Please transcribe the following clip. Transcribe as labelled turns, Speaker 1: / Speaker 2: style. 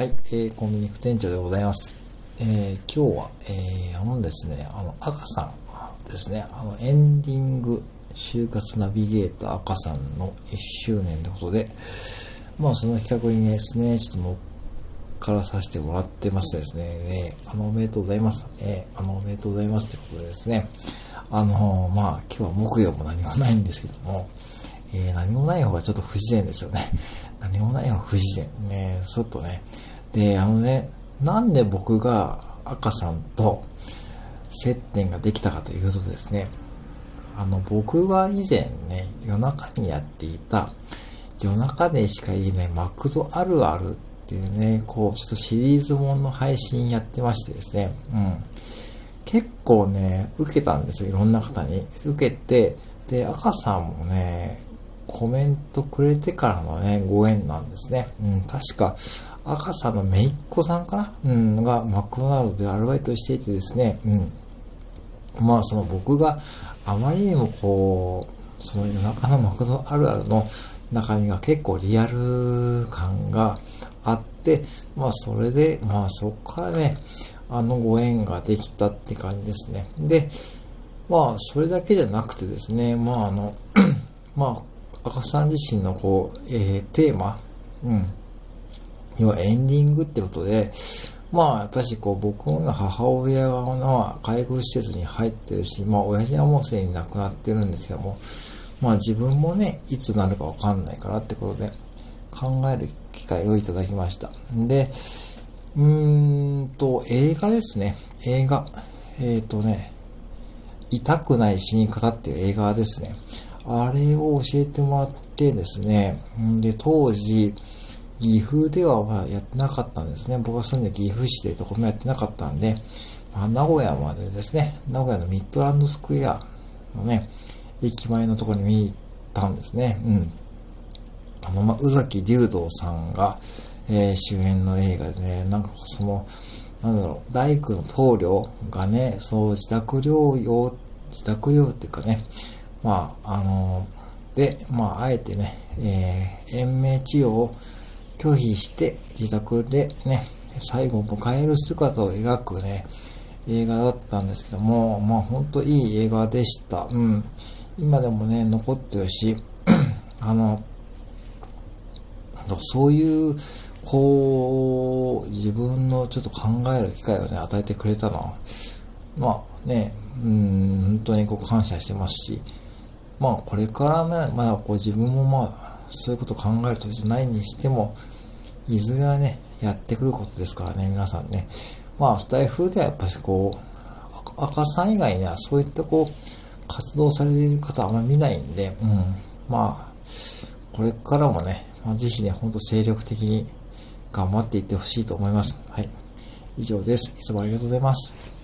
Speaker 1: はい、えー、コンビニ副店長でございます。えー、今日は、えー、あのですね、あの、赤さんですね、あの、エンディング、就活ナビゲーター赤さんの1周年ということで、まあ、その企画にですね、ちょっと乗っからさせてもらってましてですね、えー、あの、おめでとうございます。えー、あの、おめでとうございますってことでですね、あのまあ、今日は木曜も何もないんですけども、えー、何もない方がちょっと不自然ですよね。何もない方が不自然。ね、ちょっとね、で、あのね、なんで僕が赤さんと接点ができたかというとですね、あの、僕が以前ね、夜中にやっていた、夜中でしか言えないマクドあるあるっていうね、こう、ちょっとシリーズもの配信やってましてですね、うん。結構ね、受けたんですよ、いろんな方に。受けて、で、赤さんもね、コメントくれてからのね、ご縁なんですね。うん、確か、赤さんのめいっ子さんかな？うん、がマクドナルドでアルバイトしていてですね、うん。まあ、その僕があまりにもこう、その夜中のマクドあるあるの中身が結構リアル感があって、まあ、それで、まあ、そこからね、あのご縁ができたって感じですね。で、まあ、それだけじゃなくてですね、まあ、あの、まあ、赤さん自身のこう、えー、テーマ、うん、要はエンディングってことで、まあ、やっぱしこう、僕の母親の介護施設に入ってるし、まあ、親父はもうすでに亡くなってるんですけども、まあ、自分もね、いつなるかわかんないからってことで、考える機会をいただきました。で、うーんと、映画ですね。映画。えっ、ー、とね、痛くない死に方っていう映画ですね。あれを教えてもらってですね、で、当時、岐阜ではまだやってなかったんですね。僕が住んで岐阜市でとこもやってなかったんで、まあ、名古屋までですね、名古屋のミッドランドスクエアのね、駅前のところに見に行ったんですね。うん。あの、まあ、宇崎竜道さんが、えー、主演の映画でね、なんかその、なんだろう、大工の棟梁がね、そう自宅療養、自宅療養っていうかね、まあ、あのー、で、まあ、あえてね、えー、延命治療を拒否して自宅でね、最後を迎える姿を描くね、映画だったんですけども、まあ本当いい映画でした。うん。今でもね、残ってるし、あの、そういう、こう、自分のちょっと考える機会をね、与えてくれたのは、まあね、うん、本当にこう感謝してますし、まあこれからね、まだこう自分もまあ、そういうこと考えるとじゃないにしても、いずれはね、やってくることですからね、皆さんね。まあ、スタイフではやっぱりこう、赤さん以外にはそういったこう、活動されている方あんまり見ないんで、うん。まあ、これからもね、まあ、ぜひね、ほんと精力的に頑張っていってほしいと思います。はい。以上です。いつもありがとうございます。